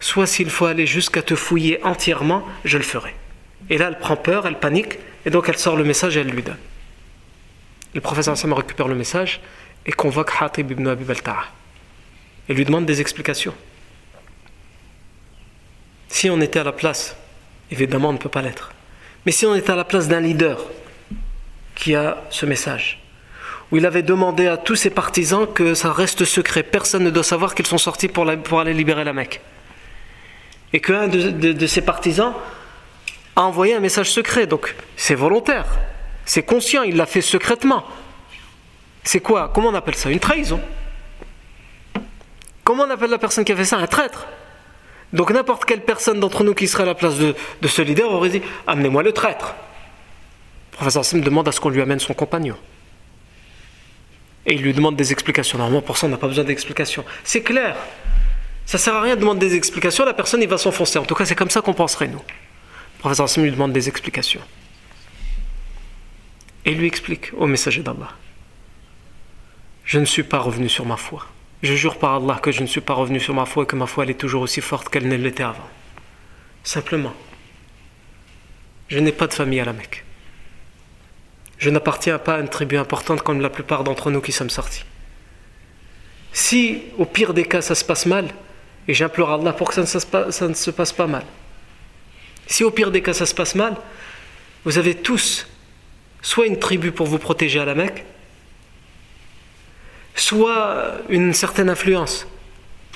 soit s'il faut aller jusqu'à te fouiller entièrement, je le ferai. Et là, elle prend peur, elle panique, et donc elle sort le message et elle lui donne. Le professeur Sam récupère le message et convoque Hatib ibn Abi et lui demande des explications. Si on était à la place, évidemment on ne peut pas l'être, mais si on était à la place d'un leader qui a ce message, où il avait demandé à tous ses partisans que ça reste secret, personne ne doit savoir qu'ils sont sortis pour, aller libérer la Mecque, et qu'un de, ses partisans a envoyé un message secret. Donc c'est volontaire, c'est conscient, il l'a fait secrètement. C'est quoi? Comment on appelle ça? Une trahison. Comment on appelle la personne qui a fait ça? Un traître. Donc n'importe quelle personne d'entre nous qui serait à la place de, ce leader aurait dit Amenez-moi le traître. Le professeur Sim demande à ce qu'on lui amène son compagnon. Et il lui demande des explications. Normalement, pour ça, on n'a pas besoin d'explications. C'est clair. Ça sert à rien de demander des explications, la personne il va s'enfoncer. En tout cas, c'est comme ça qu'on penserait, nous. Le professeur Sim lui demande des explications. Et il lui explique au messager d'Allah Je ne suis pas revenu sur ma foi. Je jure par Allah que je ne suis pas revenu sur ma foi et que ma foi elle est toujours aussi forte qu'elle ne l'était avant. Simplement, je n'ai pas de famille à la Mecque. Je n'appartiens pas à une tribu importante comme la plupart d'entre nous qui sommes sortis. Si au pire des cas ça se passe mal, et j'implore Allah pour que ça ne, se passe pas mal, si au pire des cas ça se passe mal, vous avez tous soit une tribu pour vous protéger à la Mecque, soit une certaine influence.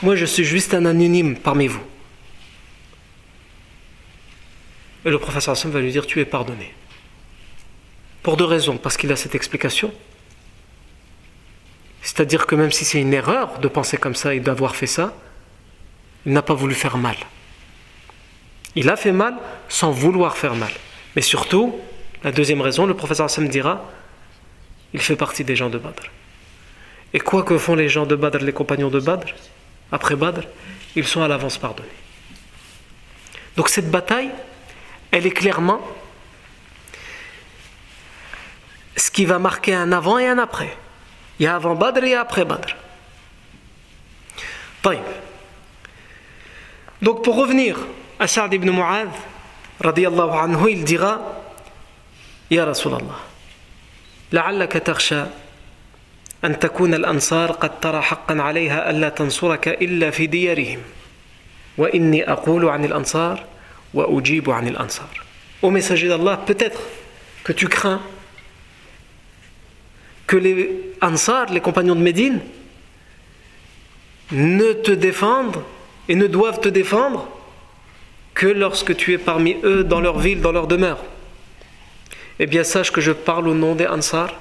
Moi, je suis juste un anonyme parmi vous. Et le professeur Hassan va lui dire Tu es pardonné. Pour deux raisons. Parce qu'il a cette explication. C'est-à-dire que même si c'est une erreur de penser comme ça et d'avoir fait ça, il n'a pas voulu faire mal. Il a fait mal sans vouloir faire mal. Mais surtout, la deuxième raison, le professeur Hassan dira il fait partie des gens de Badr. Et quoi que font les gens de Badr, les compagnons de Badr, après Badr, ils sont à l'avance pardonnés. Donc cette bataille, elle est clairement ce qui va marquer un avant et un après. Il y a avant Badr et après Badr. Donc pour revenir à Sa'd ibn Mu'adh, anhu, il dira Ya Rasulallah, la'allaka takhsha أن تكون الأنصار قد ترى حقا عليها ألا تنصرك إلا في ديارهم وإني أقول عن الأنصار وأجيب عن الأنصار Au messager d'Allah, peut-être que tu crains que les Ansar, les compagnons de Médine, ne te défendent et ne doivent te défendre que lorsque tu es parmi eux dans leur ville, dans leur demeure. Eh bien, sache que je parle au nom des Ansar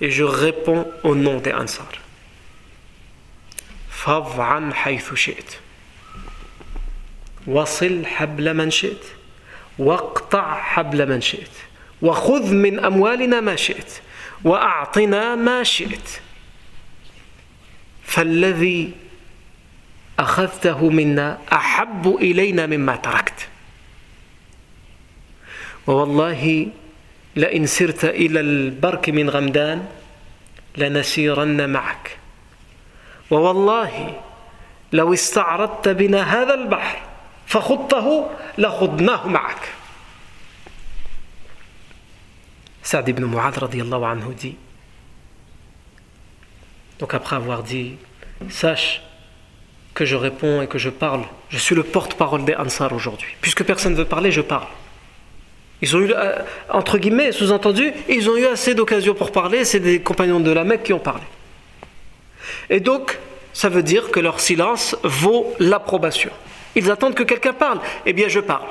et je réponds au nom des Ansar. فاض حيث شئت وصل حبل من شئت واقطع حبل من شئت وخذ من أموالنا ما شئت وأعطنا ما شئت. فالذي أخذته منا أحب إلينا مما تركت. ووالله لئن سرت إلى البرك من غمدان لنسيرن معك. ووالله لو استعرضت بنا هذا البحر فخضته لخضناه معك. Saad ibn Mu'adh radiallahu anhu dit donc après avoir dit sache que je réponds et que je parle je suis le porte-parole des Ansar aujourd'hui puisque personne ne veut parler je parle Ils ont eu, euh, entre guillemets, sous-entendu, ils ont eu assez d'occasions pour parler, c'est des compagnons de la Mecque qui ont parlé. Et donc, ça veut dire que leur silence vaut l'approbation. Ils attendent que quelqu'un parle. Eh bien, je parle.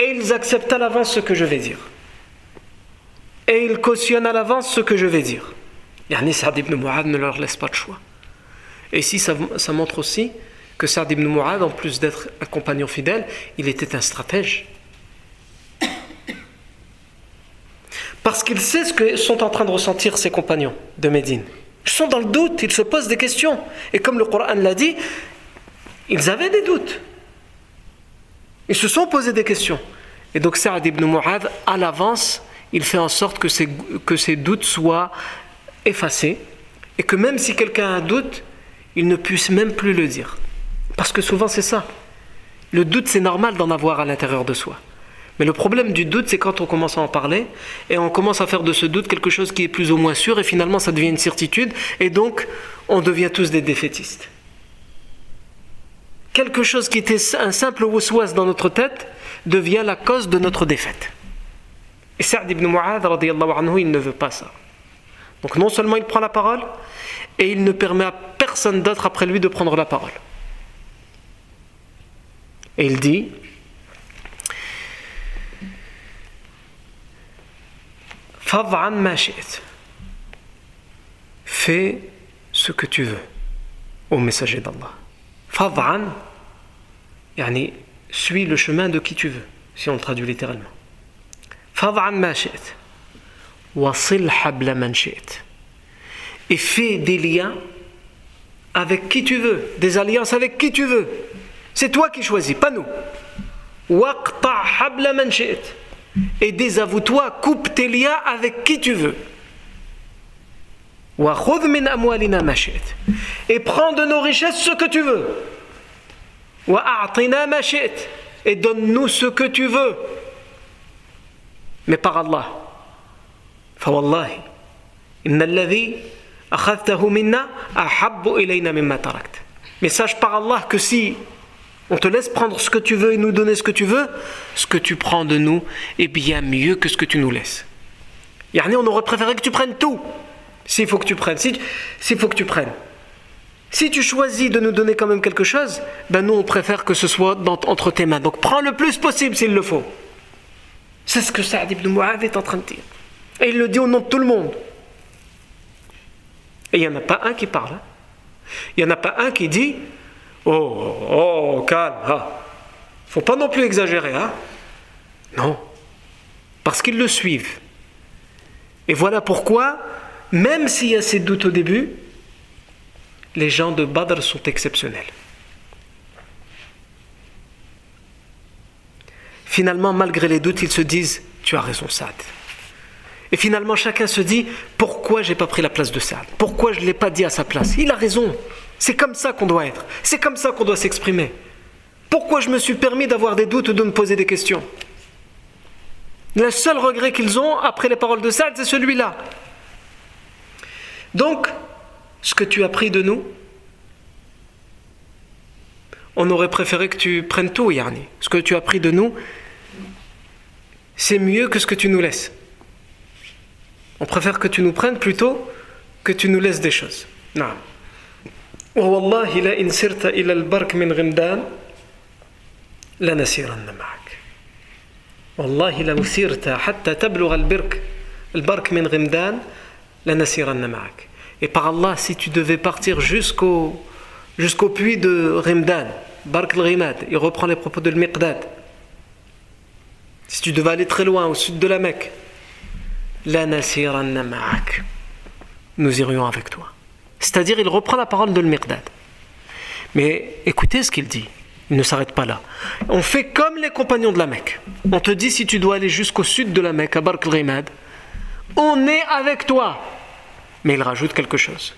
Et ils acceptent à l'avance ce que je vais dire. Et ils cautionnent à l'avance ce que je vais dire. Yani Sa'd ibn Mu'ad ne leur laisse pas de choix. Et ici, ça, montre aussi que Sa'd ibn Mu'ad, en plus d'être un compagnon fidèle, il était un stratège. Parce qu'il sait ce que sont en train de ressentir ses compagnons de Médine. Ils sont dans le doute, ils se posent des questions. Et comme le Coran l'a dit, ils avaient des doutes. Ils se sont posés des questions. Et donc Sa'ad ibn Mu'adh, à l'avance, il fait en sorte que ces, doutes soient effacés. Et que même si quelqu'un a un doute, il ne puisse même plus le dire. Parce que souvent c'est ça. Le doute, c'est normal d'en avoir à l'intérieur de soi. Mais le problème du doute, c'est quand on commence à en parler et on commence à faire de ce doute quelque chose qui est plus ou moins sûr et finalement ça devient une certitude et donc on devient tous des défaitistes. Quelque chose qui était un simple waswas dans notre tête devient la cause de notre défaite. Et Sa'd ibn Mu'adh, il ne veut pas ça. Donc non seulement il prend la parole, et il ne permet à personne d'autre après lui de prendre la parole. Et il dit Fais ce que tu veux, ô messager d'Allah. Fad'an, yani, suis le chemin de qui tu veux, si on le traduit littéralement. Ma Wasil habla man Et fais des liens avec qui tu veux, des alliances avec qui tu veux. C'est toi qui choisis, pas nous. Et désavoue-toi, coupe tes liens avec qui tu veux. Et prends de nos richesses ce que tu veux. Et donne-nous ce que tu veux. Mais par Allah. Mais sache par Allah que si on te laisse prendre ce que tu veux et nous donner ce que tu veux, ce que tu prends de nous est bien mieux que ce que tu nous laisses. Yani on aurait préféré que tu prennes tout. S'il faut que tu prennes. S'il faut que tu prennes. Si tu choisis de nous donner quand même quelque chose, ben nous on préfère que ce soit entre tes mains. Donc prends le plus possible s'il le faut. C'est ce que Saad ibn Mu'adh est en train de dire. Et il le dit au nom de tout le monde. Et il n'y en a pas un qui parle. Hein. Il n'y en a pas un qui dit Oh, oh, calme, hein. faut pas non plus exagérer, hein Non, parce qu'ils le suivent. Et voilà pourquoi même s'il y a ces doutes au début, les gens de Badr sont exceptionnels. Finalement, malgré les doutes, ils se disent Tu as raison, Saad. Et finalement, chacun se dit Pourquoi j'ai pas pris la place de Saad? Pourquoi je ne l'ai pas dit à sa place? Il a raison. C'est comme ça qu'on doit être. C'est comme ça qu'on doit s'exprimer. Pourquoi je me suis permis d'avoir des doutes ou de me poser des questions? Le seul regret qu'ils ont après les paroles de Saad, c'est celui-là. Donc, ce que tu as pris de nous, on aurait préféré que tu prennes tout, Yarni. Ce que tu as pris de nous, c'est mieux que ce que tu nous laisses. On préfère que tu nous prennes plutôt que tu nous laisses des choses. Non. ووالله لئن سرت إلى البرك من غمدان لنسيرن معك والله لو سرت حتى تبلغ البرك البرك من غمدان لنسيرن معك Et par Allah, si tu devais partir jusqu'au jusqu'au puits de Rimdan, Bark al-Rimad, il reprend les propos de Al-Miqdad. Si tu devais aller très loin, au sud de la Mecque, la nous irions avec toi. C'est-à-dire, il reprend la parole de Al-Miqdad. Mais écoutez ce qu'il dit. Il ne s'arrête pas là. On fait comme les compagnons de la Mecque. On te dit si tu dois aller jusqu'au sud de la Mecque, à Bark al-Rimad, on est avec toi. Mais il rajoute quelque chose.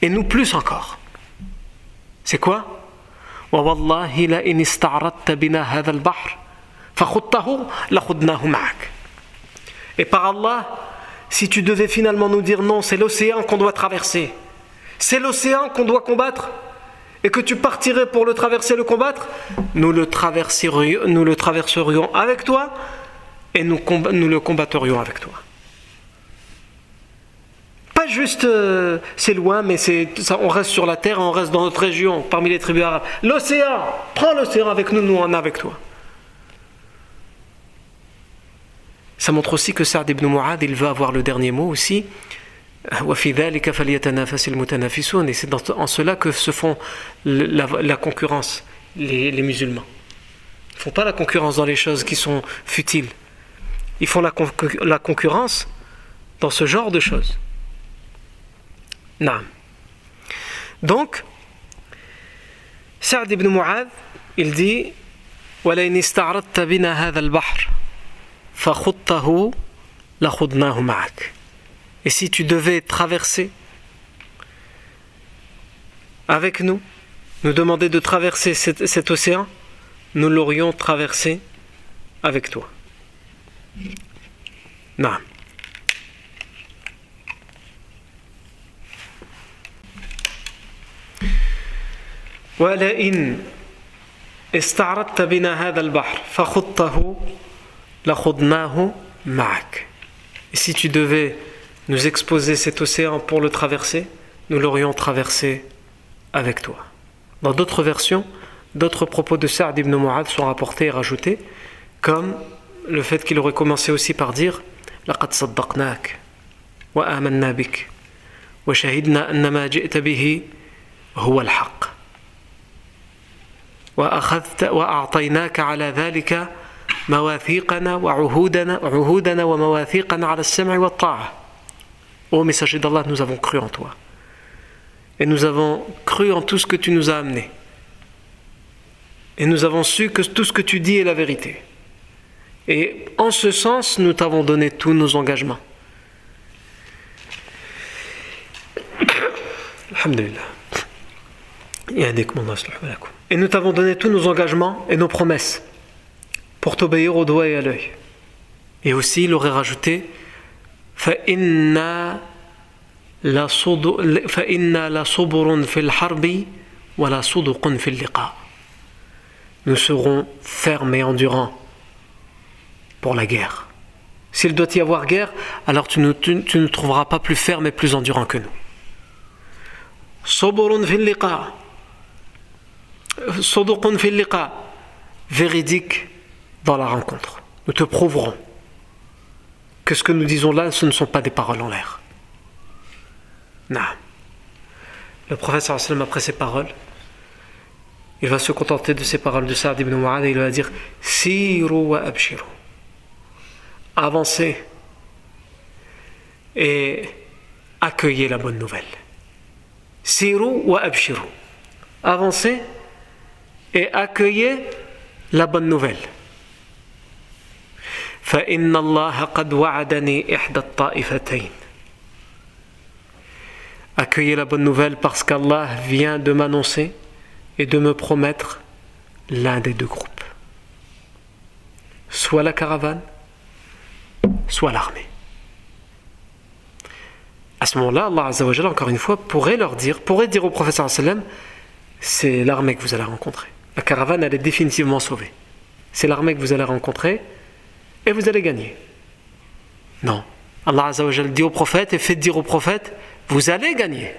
Et nous plus encore. C'est quoi? Et par Allah, si tu devais finalement nous dire non, c'est l'océan qu'on doit traverser, c'est l'océan qu'on doit combattre, et que tu partirais pour le traverser, le combattre, nous le traverserions, avec toi, et nous, nous le combatterions avec toi juste euh, c'est loin, mais c'est ça, on reste sur la terre, on reste dans notre région, parmi les tribus arabes. L'océan, prends l'océan avec nous, nous on est avec toi. Ça montre aussi que Saad ibn Mu'ad, il veut avoir le dernier mot aussi. Et c'est en cela que se font la, concurrence, les, musulmans. Ils ne font pas la concurrence dans les choses qui sont futiles. Ils font la concurrence dans ce genre de choses. Non. Donc, Saad ibn Mu'adh, il dit ولئن استعرضت بنا هذا البحر فخطه لخضناه معك Et si tu devais traverser avec nous, nous demander de traverser cet, cet océan, nous l'aurions traversé avec toi. Non. ولئن استعرضت بنا هذا البحر فخضته لخضناه معك Et si tu devais nous exposer cet océan pour le traverser, nous l'aurions traversé avec toi. Dans d'autres versions, d'autres propos de Sa'd ibn Mu'ad sont rapportés et rajoutés, comme le fait qu'il aurait commencé aussi par dire لقد صدقناك وآمنا بك وشهدنا أن ما جئت به هو الحق وأخذت وأعطيناك على ذلك مواثيقنا وعهودنا عهودنا ومواثيقنا على السمع والطاعة Ô messager d'Allah, nous avons cru en toi. Et nous avons cru en tout ce que tu nous as amené. Et nous avons su que tout ce que tu dis est la vérité. Et en ce sens, nous t'avons donné tous nos engagements. Alhamdulillah. Et nous t'avons donné tous nos engagements et nos promesses pour t'obéir au doigt et à l'œil. Et aussi, il aurait rajouté فإنا لصبر في الحرب ولا صدق في اللقاء nous serons fermes et endurants pour la guerre. S'il doit y avoir guerre, alors tu ne, tu, tu ne trouveras pas plus ferme et plus endurant que nous. صبر في اللقاء Sodoqun fil véridique dans la rencontre. Nous te prouverons que ce que nous disons là, ce ne sont pas des paroles en l'air. Non. Le professeur sallam après ces paroles, il va se contenter de ces paroles de Saad ibn Mu'ad et il va dire Siru wa abshiru. Avancez et accueillez la bonne nouvelle. Siru wa abshiru. Avancez et accueillez la bonne nouvelle. فإن الله قد وعدني إحدى الطائفتين Accueillez la bonne nouvelle parce qu'Allah vient de m'annoncer et de me promettre l'un des deux groupes. Soit la caravane, soit l'armée. À ce moment-là, Allah Azzawajal, encore une fois, pourrait leur dire, pourrait dire au professeur sallam, c'est l'armée que vous allez rencontrer. La caravane, elle est définitivement sauvée. C'est l'armée que vous allez rencontrer et vous allez gagner. Non. Allah Azzawajal dit au prophète et fait dire au prophète, vous allez gagner,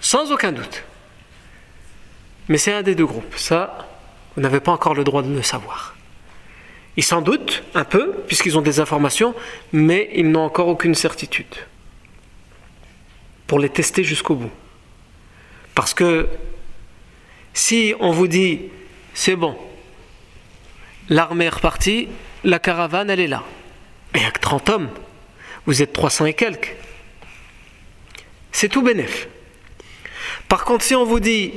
sans aucun doute. Mais c'est un des deux groupes. Ça, vous n'avez pas encore le droit de le savoir. Ils s'en doutent un peu, puisqu'ils ont des informations, mais ils n'ont encore aucune certitude. Pour les tester jusqu'au bout. Parce que si on vous dit, c'est bon, l'armée est repartie, la caravane, elle est là. Il n'y a que 30 hommes. Vous êtes 300 et quelques. C'est tout bénef. Par contre, si on vous dit,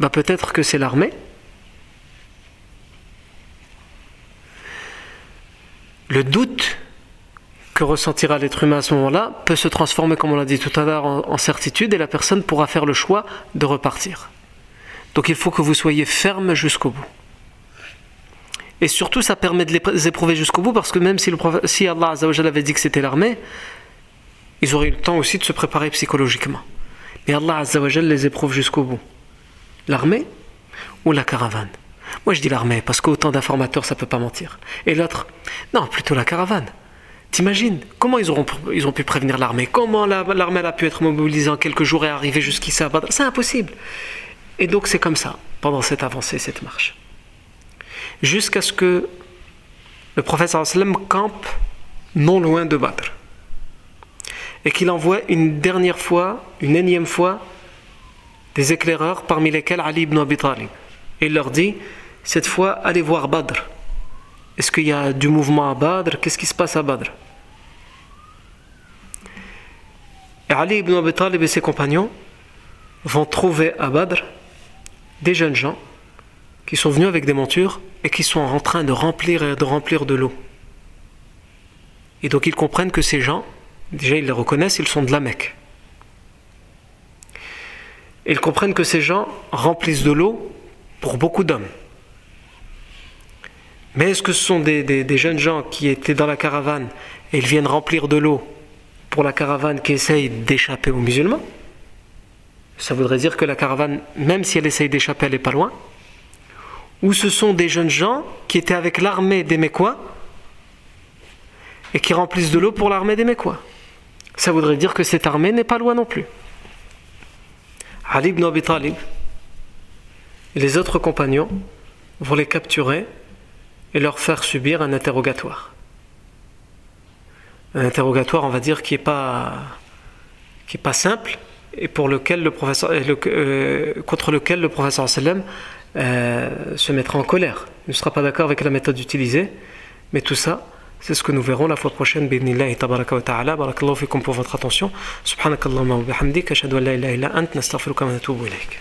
bah peut-être que c'est l'armée. Le doute que ressentira l'être humain à ce moment-là peut se transformer, comme on l'a dit tout à l'heure, en, certitude et la personne pourra faire le choix de repartir. Donc il faut que vous soyez ferme jusqu'au bout. Et surtout, ça permet de les éprouver jusqu'au bout parce que même si, Allah avait dit que c'était l'armée, ils auraient eu le temps aussi de se préparer psychologiquement. Mais Allah les éprouve jusqu'au bout l'armée ou la caravane? Moi je dis l'armée parce qu'autant d'informateurs ça peut pas mentir. Et l'autre, non, plutôt la caravane. T'imagines comment ils, auront, ils ont pu prévenir l'armée? Comment l'armée a pu être mobilisée en quelques jours et arriver jusqu'ici à C'est impossible. Et donc c'est comme ça, pendant cette avancée, cette marche. Jusqu'à ce que le prophète sallam campe non loin de Badr. Et qu'il envoie une dernière fois, une énième fois, des éclaireurs parmi lesquels Ali ibn Abi Talib. Et il leur dit Cette fois, allez voir Badr. Est-ce qu'il y a du mouvement à Badr? Qu'est-ce qui se passe à Badr? Et Ali ibn Abi Talib et ses compagnons vont trouver à Badr des jeunes gens qui sont venus avec des montures et qui sont en train de remplir de remplir de l'eau. Et donc ils comprennent que ces gens, déjà ils les reconnaissent, ils sont de la Mecque ils comprennent que ces gens remplissent de l'eau pour beaucoup d'hommes. Mais est-ce que ce sont des, jeunes gens qui étaient dans la caravane et ils viennent remplir de l'eau pour la caravane qui essaye d'échapper aux musulmans? Ça voudrait dire que la caravane, même si elle essaye d'échapper, elle n'est pas loin. Ou ce sont des jeunes gens qui étaient avec l'armée des Mécois et qui remplissent de l'eau pour l'armée des Mécois. Ça voudrait dire que cette armée n'est pas loin non plus. Ali ibn Abi et les autres compagnons vont les capturer et leur faire subir un interrogatoire. un interrogatoire, on va dire, qui n'est pas, pas simple et pour lequel le professeur, euh, contre lequel le professeur sallam euh, se mettra en colère. Il ne sera pas d'accord avec la méthode utilisée, mais tout ça, c'est ce que nous verrons la fois prochaine. Bidnillahi tabaraka wa ta'ala. Barakallahu fikum pour votre attention. Subhanakallahumma wa bihamdik. Ashhadu an la ilaha illa ant. Nastaghfiruka wa natubu ilayk.